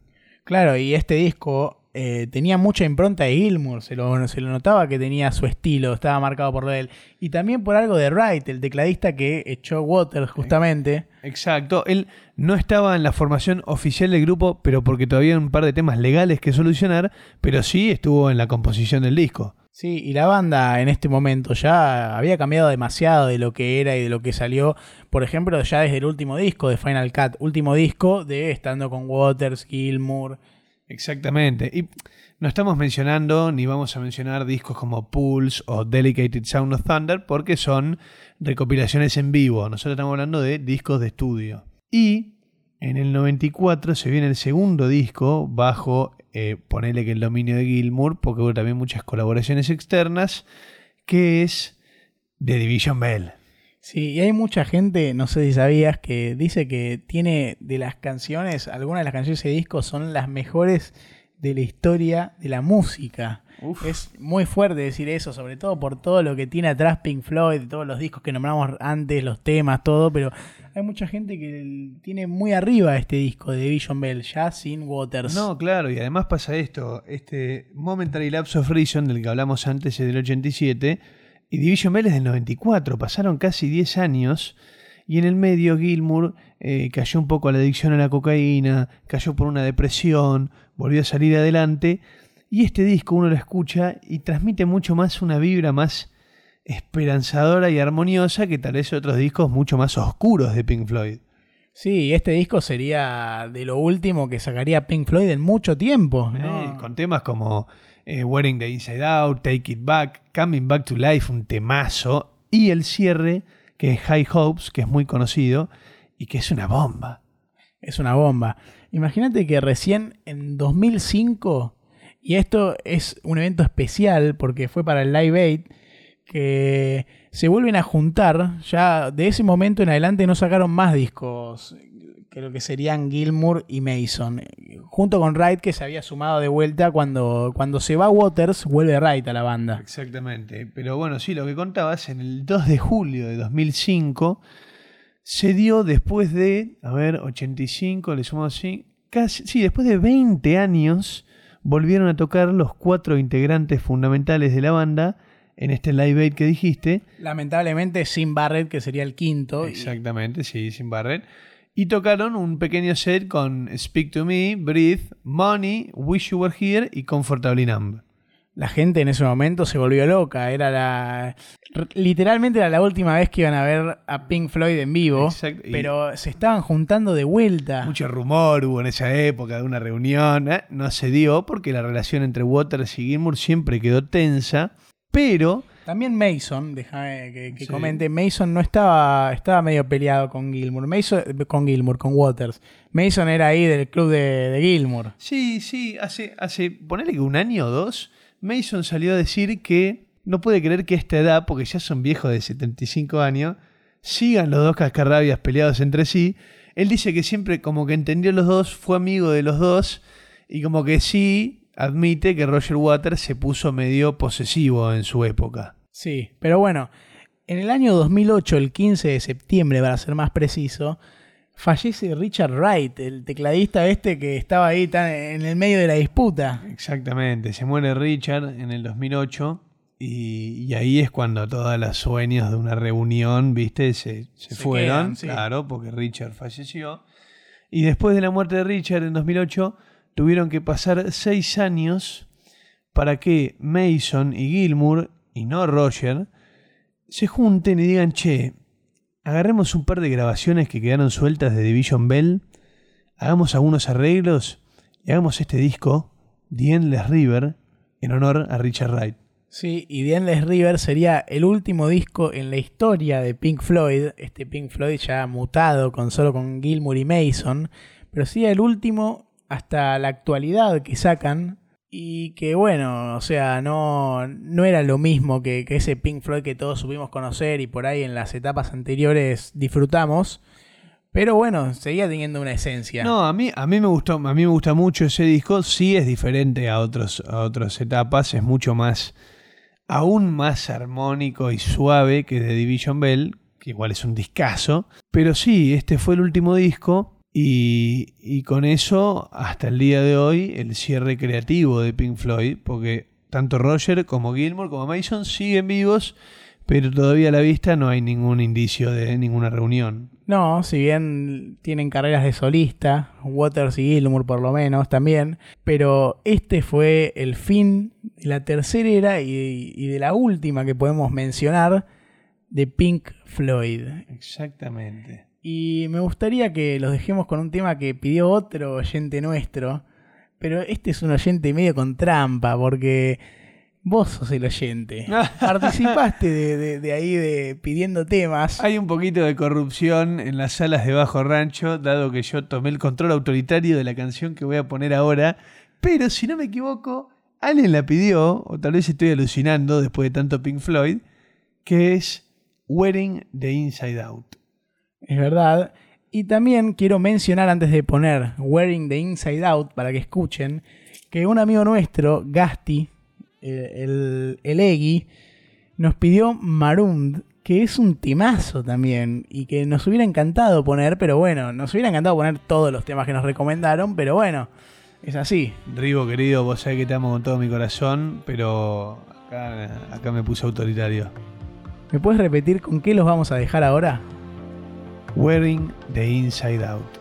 Claro, y este disco eh, tenía mucha impronta de Gilmour. Se lo, se lo notaba que tenía su estilo, estaba marcado por él. Y también por algo de Wright, el tecladista que echó Waters justamente. Exacto, él no estaba en la formación oficial del grupo, pero porque todavía hay un par de temas legales que solucionar, pero sí estuvo en la composición del disco. Sí, y la banda en este momento ya había cambiado demasiado de lo que era y de lo que salió. Por ejemplo, ya desde el último disco de Final Cut, último disco de estando con Waters, Gilmour. Exactamente. Y no estamos mencionando ni vamos a mencionar discos como Pulse o Delicated Sound of Thunder porque son recopilaciones en vivo. Nosotros estamos hablando de discos de estudio. Y en el 94 se viene el segundo disco bajo, eh, ponele que el dominio de Gilmour, porque hubo también muchas colaboraciones externas, que es The Division Bell. Sí, y hay mucha gente, no sé si sabías, que dice que tiene de las canciones, algunas de las canciones de ese disco son las mejores de la historia de la música. Es muy fuerte decir eso, sobre todo por todo lo que tiene atrás Pink Floyd, todos los discos que nombramos antes, los temas, todo, pero hay mucha gente que tiene muy arriba este disco de Division Bell, ya sin Waters. No, claro, y además pasa esto, este Momentary Lapse of Reason del que hablamos antes es del 87 y Division Bell es del 94, pasaron casi 10 años y en el medio Gilmour eh, cayó un poco a la adicción a la cocaína, cayó por una depresión, volvió a salir adelante y este disco uno lo escucha y transmite mucho más una vibra más esperanzadora y armoniosa que tal vez otros discos mucho más oscuros de Pink Floyd. Sí, este disco sería de lo último que sacaría Pink Floyd en mucho tiempo. ¿no? Eh, con temas como eh, Wearing the Inside Out, Take It Back, Coming Back to Life, un temazo, y el cierre, que es High Hopes, que es muy conocido y que es una bomba. Es una bomba. Imagínate que recién en 2005, y esto es un evento especial porque fue para el Live Aid, que se vuelven a juntar. Ya de ese momento en adelante no sacaron más discos. Creo que serían Gilmour y Mason. Junto con Wright, que se había sumado de vuelta cuando, cuando se va Waters, vuelve Wright a la banda. Exactamente. Pero bueno, sí, lo que contabas, en el 2 de julio de 2005 se dio después de, a ver, 85, le sumamos así, casi, sí, después de 20 años volvieron a tocar los cuatro integrantes fundamentales de la banda en este live aid que dijiste. Lamentablemente sin Barrett, que sería el quinto. y- Exactamente, sí, sin Barrett. Y tocaron un pequeño set con Speak to Me, Breathe, Money, Wish You Were Here y Comfortably Numb. La gente en ese momento se volvió loca. Era la. Literalmente era la última vez que iban a ver a Pink Floyd en vivo. Exacto, Pero se estaban juntando de vuelta. Mucho rumor hubo en esa época de una reunión. ¿eh? No se dio porque la relación entre Waters y Gilmour siempre quedó tensa. Pero También Mason, déjame que, que Sí. comente. Mason no estaba. Estaba medio peleado con Gilmour. Mason, con Gilmour, con Waters. Mason era ahí del club de, de Gilmour. Sí, sí, hace, hace, ponele que un año o dos, Mason salió a decir que no puede creer que a esta edad, porque ya son viejos de 75 años, sigan los dos cascarrabias peleados entre sí. Él dice que siempre como que entendió los dos, fue amigo de los dos, y como que sí admite que Roger Waters se puso medio posesivo en su época. Sí, pero bueno, en el año 2008, el 15 de septiembre, para ser más preciso, fallece Richard Wright, el tecladista este que estaba ahí tan en el medio de la disputa. Exactamente, se muere Richard en el 2008 y, y ahí es cuando todos los sueños de una reunión, viste, se, se Se fueron, quedan, sí. claro, porque Richard falleció. Y después de la muerte de Richard en 2008 tuvieron que pasar seis años para que Mason y Gilmour, y no Roger, se junten y digan, che, agarremos un par de grabaciones que quedaron sueltas de Division Bell, hagamos algunos arreglos y hagamos este disco, The Endless River, en honor a Richard Wright. Sí, y The Endless River sería el último disco en la historia de Pink Floyd, este Pink Floyd ya mutado con solo con Gilmour y Mason, pero sería el último hasta la actualidad que sacan y que bueno, o sea, no, no era lo mismo que, que ese Pink Floyd que todos supimos conocer y por ahí en las etapas anteriores disfrutamos, pero bueno, seguía teniendo una esencia. No, a mí, a mí me gustó, a mí me gusta mucho ese disco. Sí es diferente a otros, a otras etapas, es mucho más, aún más armónico y suave que de Division Bell, que igual es un discazo. Pero sí, este fue el último disco. Y, y con eso, hasta el día de hoy, el cierre creativo de Pink Floyd, porque tanto Roger como Gilmour como Mason siguen vivos, pero todavía a la vista no hay ningún indicio de ninguna reunión. No, si bien tienen carreras de solista, Waters y Gilmour por lo menos también, pero este fue el fin de la tercera era y, y de la última que podemos mencionar de Pink Floyd. Exactamente. Y me gustaría que los dejemos con un tema que pidió otro oyente nuestro, pero este es un oyente medio con trampa, porque vos sos el oyente. Participaste de, de- de ahí de pidiendo temas. Hay un poquito de corrupción en las salas de Bajo Rancho, dado que yo tomé el control autoritario de la canción que voy a poner ahora. Pero si no me equivoco, alguien la pidió, o tal vez estoy alucinando después de tanto Pink Floyd, que es Wearing the Inside Out. Es verdad. Y también quiero mencionar antes de poner Wearing the Inside Out para que escuchen que un amigo nuestro, Gasti, el, el Eggy, nos pidió Marooned, que es un temazo también y que nos hubiera encantado poner, pero bueno, nos hubiera encantado poner todos los temas que nos recomendaron, pero bueno, es así. Rivo, querido, vos sabés que te amo con todo mi corazón, pero acá, acá me puse autoritario. ¿Me puedes repetir con qué los vamos a dejar ahora? Wearing the Inside Out.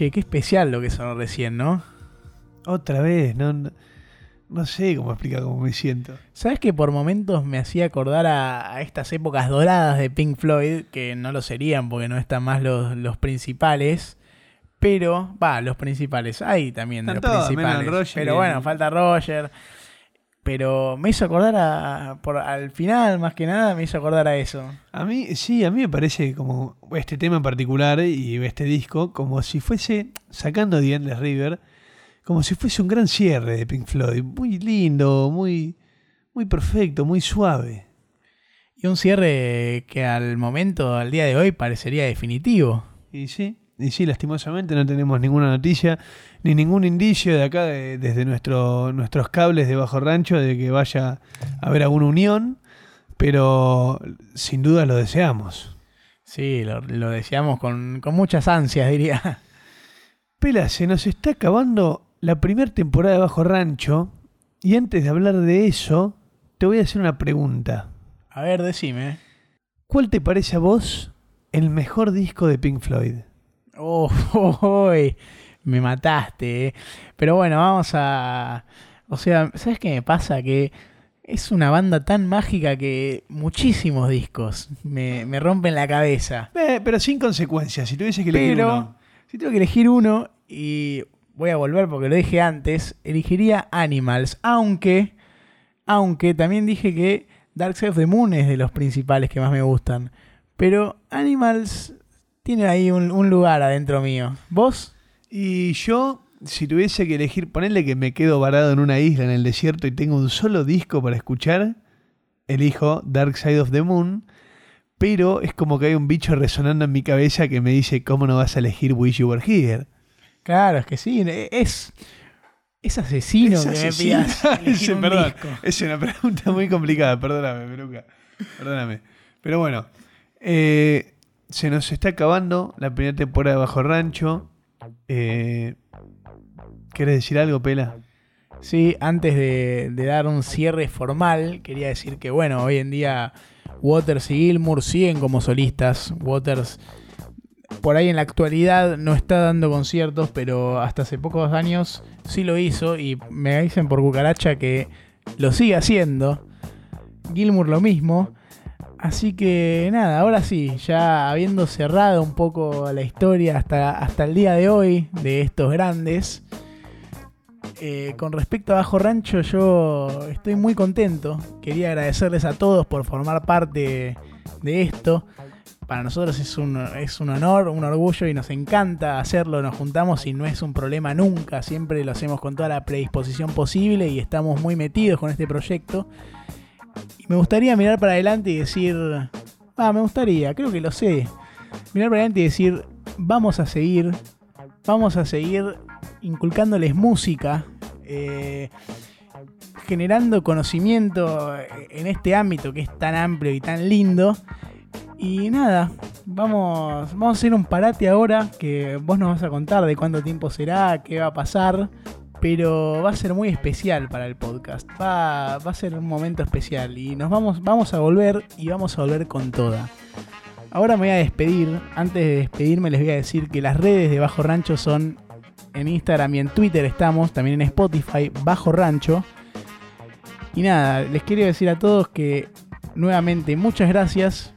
Che, qué especial lo que sonó recién, ¿no? Otra vez, no, no- No sé cómo explicar cómo me siento. ¿Sabes que por momentos me hacía acordar a, a estas épocas doradas de Pink Floyd? Que no lo serían porque no están más los, los principales. Pero, va, los principales. Hay también de Están los todos, menos principales. el Roger pero bueno, falta Roger. Pero me hizo acordar a, por, al final, más que nada, me hizo acordar a eso. A mí, sí, a mí me parece como este tema en particular y este disco, como si fuese, sacando The Endless River, como si fuese un gran cierre de Pink Floyd. Muy lindo, muy, muy perfecto, muy suave. Y un cierre que al momento, al día de hoy, parecería definitivo. Y sí, y sí, lastimosamente no tenemos ninguna noticia ni ningún indicio de acá, de- desde nuestro, nuestros cables de Bajo Rancho, de que vaya a haber alguna unión, pero sin duda lo deseamos. Sí, lo, lo deseamos con, con muchas ansias, diría. Pela, se nos está acabando la primera temporada de Bajo Rancho, y antes de hablar de eso, te voy a hacer una pregunta. A ver, decime. ¿Cuál te parece a vos el mejor disco de Pink Floyd? Oh, oh, me mataste. eh. Pero bueno, vamos a... O sea, ¿sabes qué me pasa? Que es una banda tan mágica que muchísimos discos me, me rompen la cabeza. Eh, pero sin consecuencias, si tuviese que elegir Pero uno. si tengo que elegir uno, y voy a volver porque lo dije antes, elegiría Animals. Aunque, aunque también dije que Dark Side of the Moon es de los principales que más me gustan. Pero Animals tiene ahí un, un lugar adentro mío. ¿Vos? Y yo, si tuviese que elegir, ponerle que me quedo varado en una isla en el desierto y tengo un solo disco para escuchar, elijo Dark Side of the Moon. Pero es como que hay un bicho resonando en mi cabeza que me dice, ¿cómo no vas a elegir Wish You Were Here? Claro, es que sí. Es, es asesino Es que asesino. me pidas elegir Ese, un perdón, disco. es una pregunta muy complicada, perdóname, Peruca. Perdóname. Pero bueno, eh, se nos está acabando la primera temporada de Bajo Rancho. Eh, ¿Querés decir algo, Pela? Sí, antes de, de dar un cierre formal, quería decir que, bueno, hoy en día Waters y Gilmour siguen como solistas. Waters, por ahí en la actualidad, no está dando conciertos, pero hasta hace pocos años sí lo hizo. Y me dicen por cucaracha que lo sigue haciendo. Gilmour lo mismo. Así que nada, ahora sí, ya habiendo cerrado un poco la historia hasta, hasta el día de hoy de estos grandes. Eh, con respecto a Bajo Rancho, yo estoy muy contento. Quería agradecerles a todos por formar parte de esto. Para nosotros es un, es un honor, un orgullo y nos encanta hacerlo. Nos juntamos y no es un problema nunca. Siempre lo hacemos con toda la predisposición posible y estamos muy metidos con este proyecto. Y me gustaría mirar para adelante y decir, ah, me gustaría, creo que lo sé. Mirar para adelante y decir, vamos a seguir, vamos a seguir inculcándoles música, eh, generando conocimiento en este ámbito que es tan amplio y tan lindo. Y nada, vamos, vamos a hacer un parate ahora que vos nos vas a contar de cuánto tiempo será, qué va a pasar. Pero va a ser muy especial para el podcast. Va, a ser un momento especial. Y nos vamos, vamos a volver y vamos a volver con toda. Ahora me voy a despedir. Antes de despedirme les voy a decir que las redes de Bajo Rancho son en Instagram y en Twitter estamos, también en Spotify, Bajo Rancho. Y nada, les quiero decir a todos que nuevamente muchas gracias.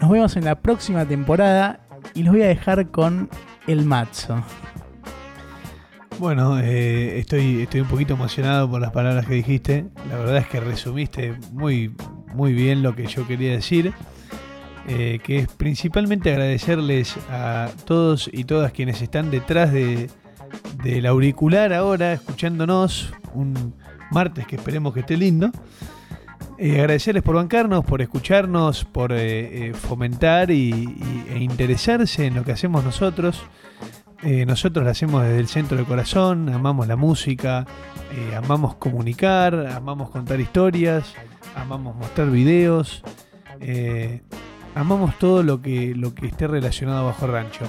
Nos vemos en la próxima temporada y los voy a dejar con el mazo. Bueno, eh, estoy, estoy un poquito emocionado por las palabras que dijiste. La verdad es que resumiste muy, muy bien lo que yo quería decir. Eh, que es principalmente agradecerles a todos y todas quienes están detrás de, del auricular ahora, escuchándonos un martes que esperemos que esté lindo. Eh, agradecerles por bancarnos, por escucharnos, por eh, fomentar y, y- e interesarse en lo que hacemos nosotros. Eh, nosotros lo hacemos desde el centro del corazón, amamos la música, eh, amamos comunicar, amamos contar historias, amamos mostrar videos, eh, amamos todo lo que, lo que esté relacionado a Bajo Rancho.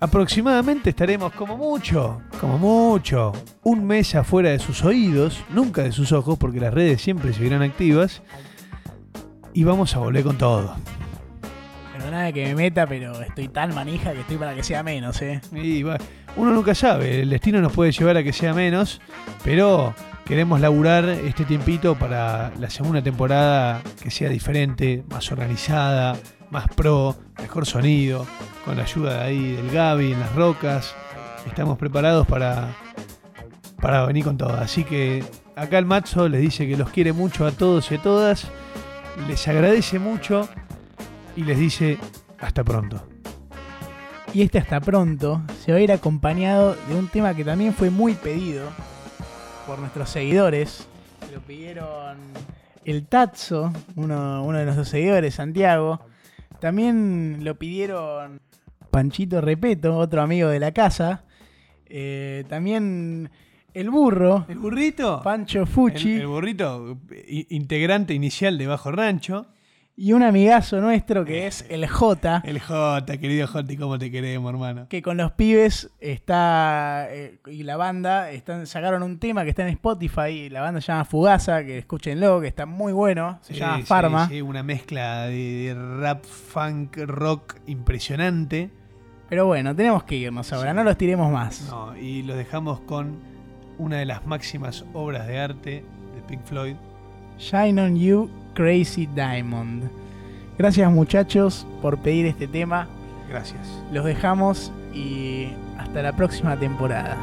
Aproximadamente estaremos como mucho, como mucho, un mes afuera de sus oídos, nunca de sus ojos, porque las redes siempre seguirán activas. Y vamos a volver con todo. Que me meta, pero estoy tan manija que estoy para que sea menos, eh. Uno nunca sabe, el destino nos puede llevar a que sea menos, pero queremos laburar este tiempito para la segunda temporada que sea diferente, más organizada, más pro, mejor sonido, con la ayuda de ahí del Gaby en las rocas. Estamos preparados para, para venir con todo. Así que acá el Matzo les dice que los quiere mucho a todos y a todas, les agradece mucho y les dice hasta pronto. Y este hasta pronto se va a ir acompañado de un tema que también fue muy pedido por nuestros seguidores. Lo pidieron el Tatzo, uno, uno de nuestros seguidores, Santiago. También lo pidieron Panchito Repeto, otro amigo de la casa. Eh, también el burro, El burrito. Pancho Fucci. El, el burrito, integrante inicial de Bajo Rancho. Y un amigazo nuestro que es el J. El J, querido J, ¿cómo te queremos, hermano? que con los pibes está eh, y la banda están sacaron un tema que está en Spotify y la banda se llama Fugaza que escúchenlo que está muy bueno se Sí, llama sí, Farma sí, una mezcla de, de rap, funk, rock impresionante. pero bueno tenemos que irnos ahora no los tiremos más No, y los dejamos con una de las máximas obras de arte de Pink Floyd. Shine on You Crazy Diamond. Gracias muchachos por pedir este tema. Gracias. los dejamos y hasta la próxima temporada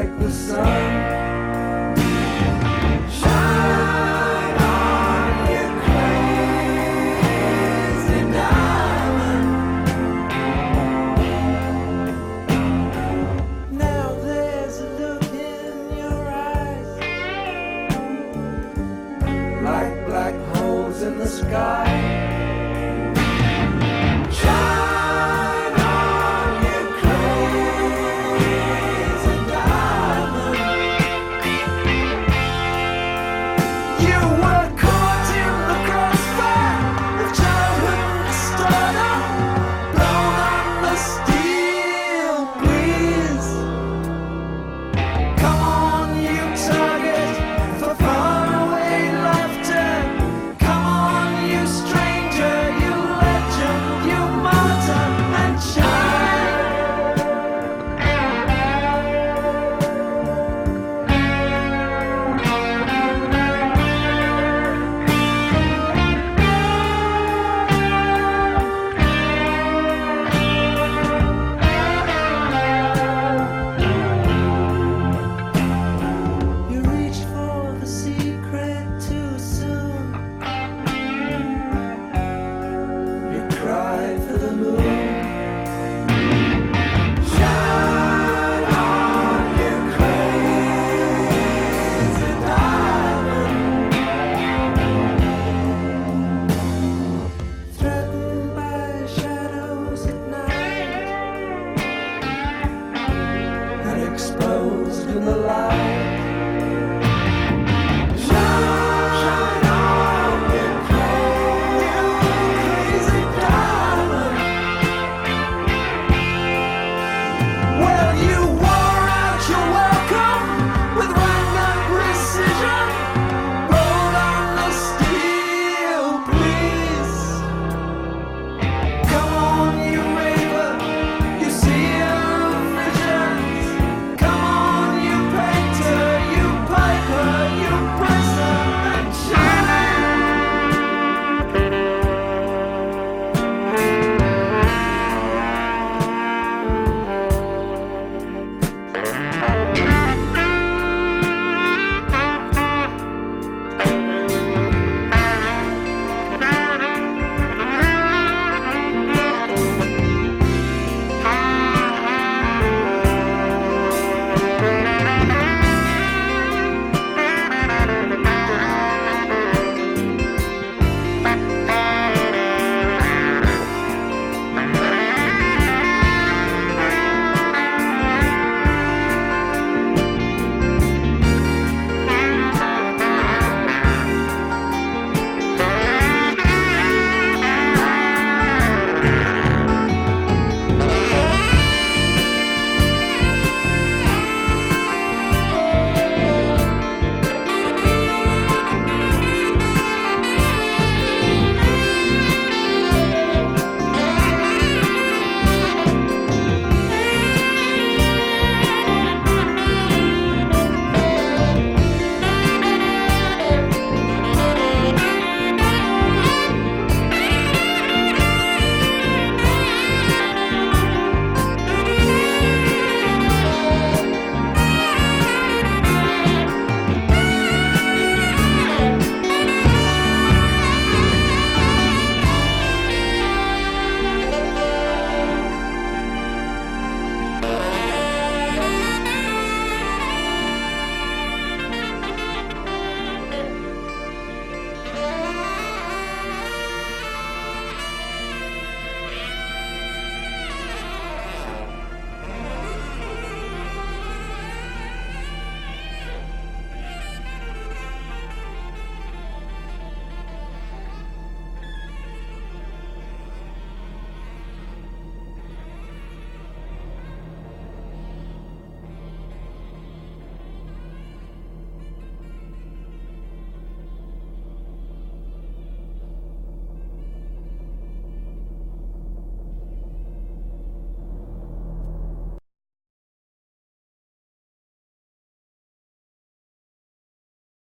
like the sun.